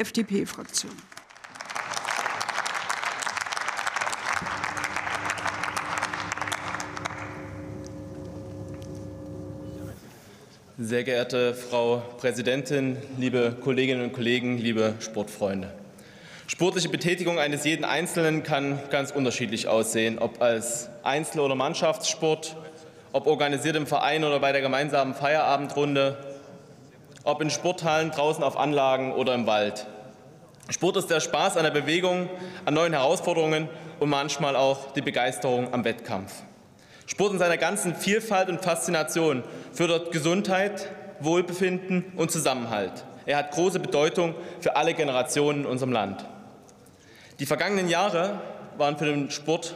FDP-Fraktion. Sehr geehrte Frau Präsidentin, liebe Kolleginnen und Kollegen, liebe Sportfreunde. Sportliche Betätigung eines jeden Einzelnen kann ganz unterschiedlich aussehen, ob als Einzel- oder Mannschaftssport, ob organisiert im Verein oder bei der gemeinsamen Feierabendrunde, ob in Sporthallen, draußen auf Anlagen oder im Wald. Sport ist der Spaß an der Bewegung, an neuen Herausforderungen und manchmal auch die Begeisterung am Wettkampf. Sport in seiner ganzen Vielfalt und Faszination fördert Gesundheit, Wohlbefinden und Zusammenhalt. Er hat große Bedeutung für alle Generationen in unserem Land. Die vergangenen Jahre waren für den Sport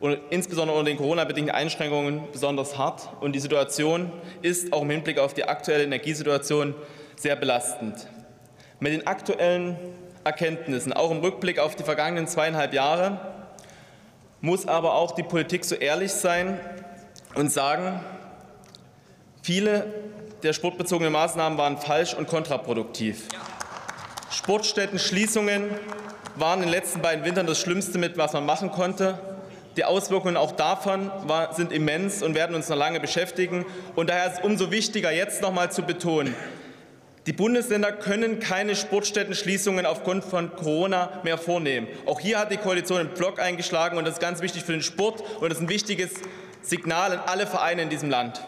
und insbesondere unter den Corona-bedingten Einschränkungen besonders hart. Und die Situation ist auch im Hinblick auf die aktuelle Energiesituation sehr belastend. Mit den aktuellen Erkenntnissen, auch im Rückblick auf die vergangenen zweieinhalb Jahre, muss aber auch die Politik so ehrlich sein und sagen, viele der sportbezogenen Maßnahmen waren falsch und kontraproduktiv. Sportstätten-Schließungen waren in den letzten beiden Wintern das Schlimmste mit, was man machen konnte. Die Auswirkungen auch davon sind immens und werden uns noch lange beschäftigen. Und daher ist es umso wichtiger, jetzt noch mal zu betonen, die Bundesländer können keine Sportstättenschließungen aufgrund von Corona mehr vornehmen. Auch hier hat die Koalition einen Block eingeschlagen, und das ist ganz wichtig für den Sport, und das ist ein wichtiges Signal an alle Vereine in diesem Land.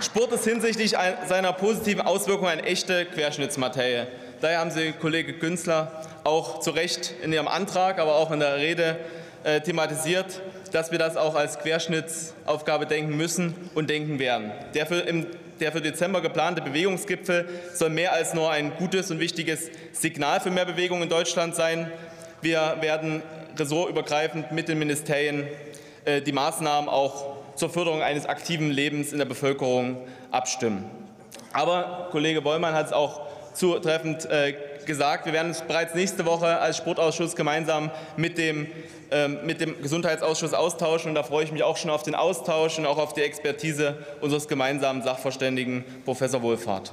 Sport ist hinsichtlich seiner positiven Auswirkungen eine echte Querschnittsmaterie. Daher haben Sie, Kollege Günzler, auch zu Recht in Ihrem Antrag, aber auch in der Rede äh, thematisiert, dass wir das auch als Querschnittsaufgabe denken müssen und denken werden. Der für, im, der für Dezember geplante Bewegungsgipfel soll mehr als nur ein gutes und wichtiges Signal für mehr Bewegung in Deutschland sein. Wir werden ressortübergreifend mit den Ministerien äh, die Maßnahmen auch zur Förderung eines aktiven Lebens in der Bevölkerung abstimmen. Aber Kollege Wollmann hat es auch zutreffend äh, gesagt, wir werden uns bereits nächste Woche als Sportausschuss gemeinsam mit dem, ähm, mit dem Gesundheitsausschuss austauschen. Und da freue ich mich auch schon auf den Austausch und auch auf die Expertise unseres gemeinsamen Sachverständigen Professor Wohlfahrt.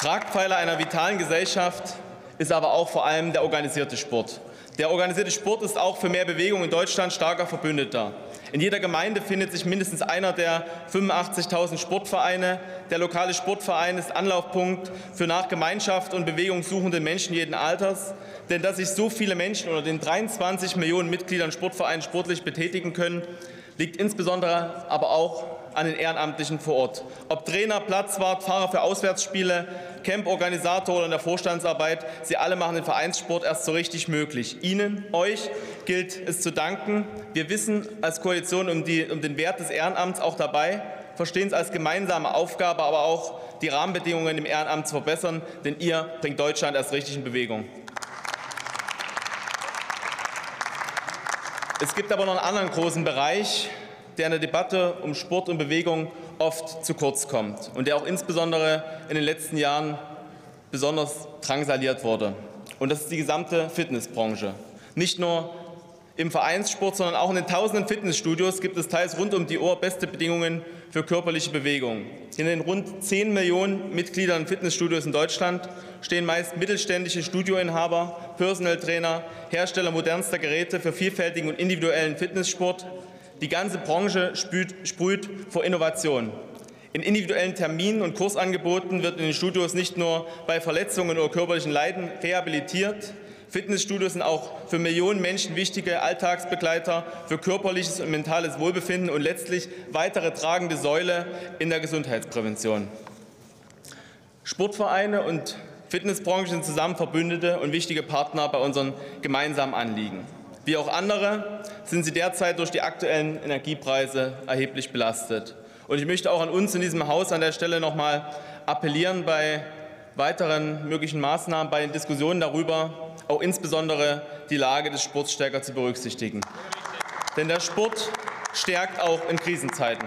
Tragpfeiler einer vitalen Gesellschaft ist aber auch vor allem der organisierte Sport. Der organisierte Sport ist auch für mehr Bewegung in Deutschland starker Verbündeter. In jeder Gemeinde findet sich mindestens einer der 85.000 Sportvereine. Der lokale Sportverein ist Anlaufpunkt für nach Gemeinschaft und Bewegung suchende Menschen jeden Alters. Denn dass sich so viele Menschen unter den 23 Millionen Mitgliedern Sportvereinen sportlich betätigen können, liegt insbesondere aber auch an den Ehrenamtlichen vor Ort. Ob Trainer, Platzwart, Fahrer für Auswärtsspiele, Camporganisator oder in der Vorstandsarbeit, Sie alle machen den Vereinssport erst so richtig möglich. Ihnen, euch gilt es zu danken. Wir wissen als Koalition um, die, um den Wert des Ehrenamts auch dabei, verstehen es als gemeinsame Aufgabe, aber auch die Rahmenbedingungen im Ehrenamt zu verbessern, denn ihr bringt Deutschland erst richtig in Bewegung. Es gibt aber noch einen anderen großen Bereich, der in der Debatte um Sport und Bewegung oft zu kurz kommt und der auch insbesondere in den letzten Jahren besonders drangsaliert wurde. Und das ist die gesamte Fitnessbranche. Nicht nur im Vereinssport, sondern auch in den tausenden Fitnessstudios gibt es teils rund um die Uhr beste Bedingungen für körperliche Bewegung. In den rund 10 Millionen Mitgliedern Fitnessstudios in Deutschland stehen meist mittelständische Studioinhaber, Personal Trainer, Hersteller modernster Geräte für vielfältigen und individuellen Fitnesssport. Die ganze Branche sprüht, sprüht vor Innovation. In individuellen Terminen und Kursangeboten wird in den Studios nicht nur bei Verletzungen oder körperlichen Leiden rehabilitiert, Fitnessstudios sind auch für Millionen Menschen wichtige Alltagsbegleiter für körperliches und mentales Wohlbefinden und letztlich weitere tragende Säule in der Gesundheitsprävention. Sportvereine und Fitnessbranche sind zusammen Verbündete und wichtige Partner bei unseren gemeinsamen Anliegen. Wie auch andere sind sie derzeit durch die aktuellen Energiepreise erheblich belastet. Und ich möchte auch an uns in diesem Haus an der Stelle noch mal appellieren, bei weiteren möglichen Maßnahmen, bei den Diskussionen darüber auch insbesondere die Lage des Sports stärker zu berücksichtigen. Denn der Sport stärkt auch in Krisenzeiten.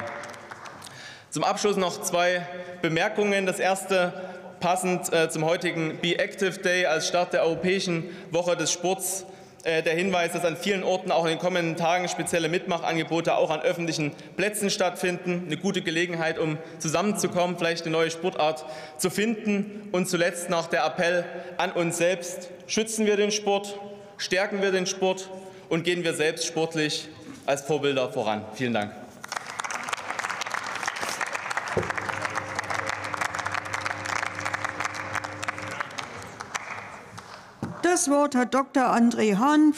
Zum Abschluss noch zwei Bemerkungen. Das erste passend äh, zum heutigen Be Active Day als Start der Europäischen Woche des Sports der Hinweis, dass an vielen Orten auch in den kommenden Tagen spezielle Mitmachangebote auch an öffentlichen Plätzen stattfinden. Eine gute Gelegenheit, um zusammenzukommen, vielleicht eine neue Sportart zu finden. Und zuletzt noch der Appell an uns selbst. Schützen wir den Sport, stärken wir den Sport und gehen wir selbst sportlich als Vorbilder voran. Vielen Dank. Das Wort hat Dr. André Hahn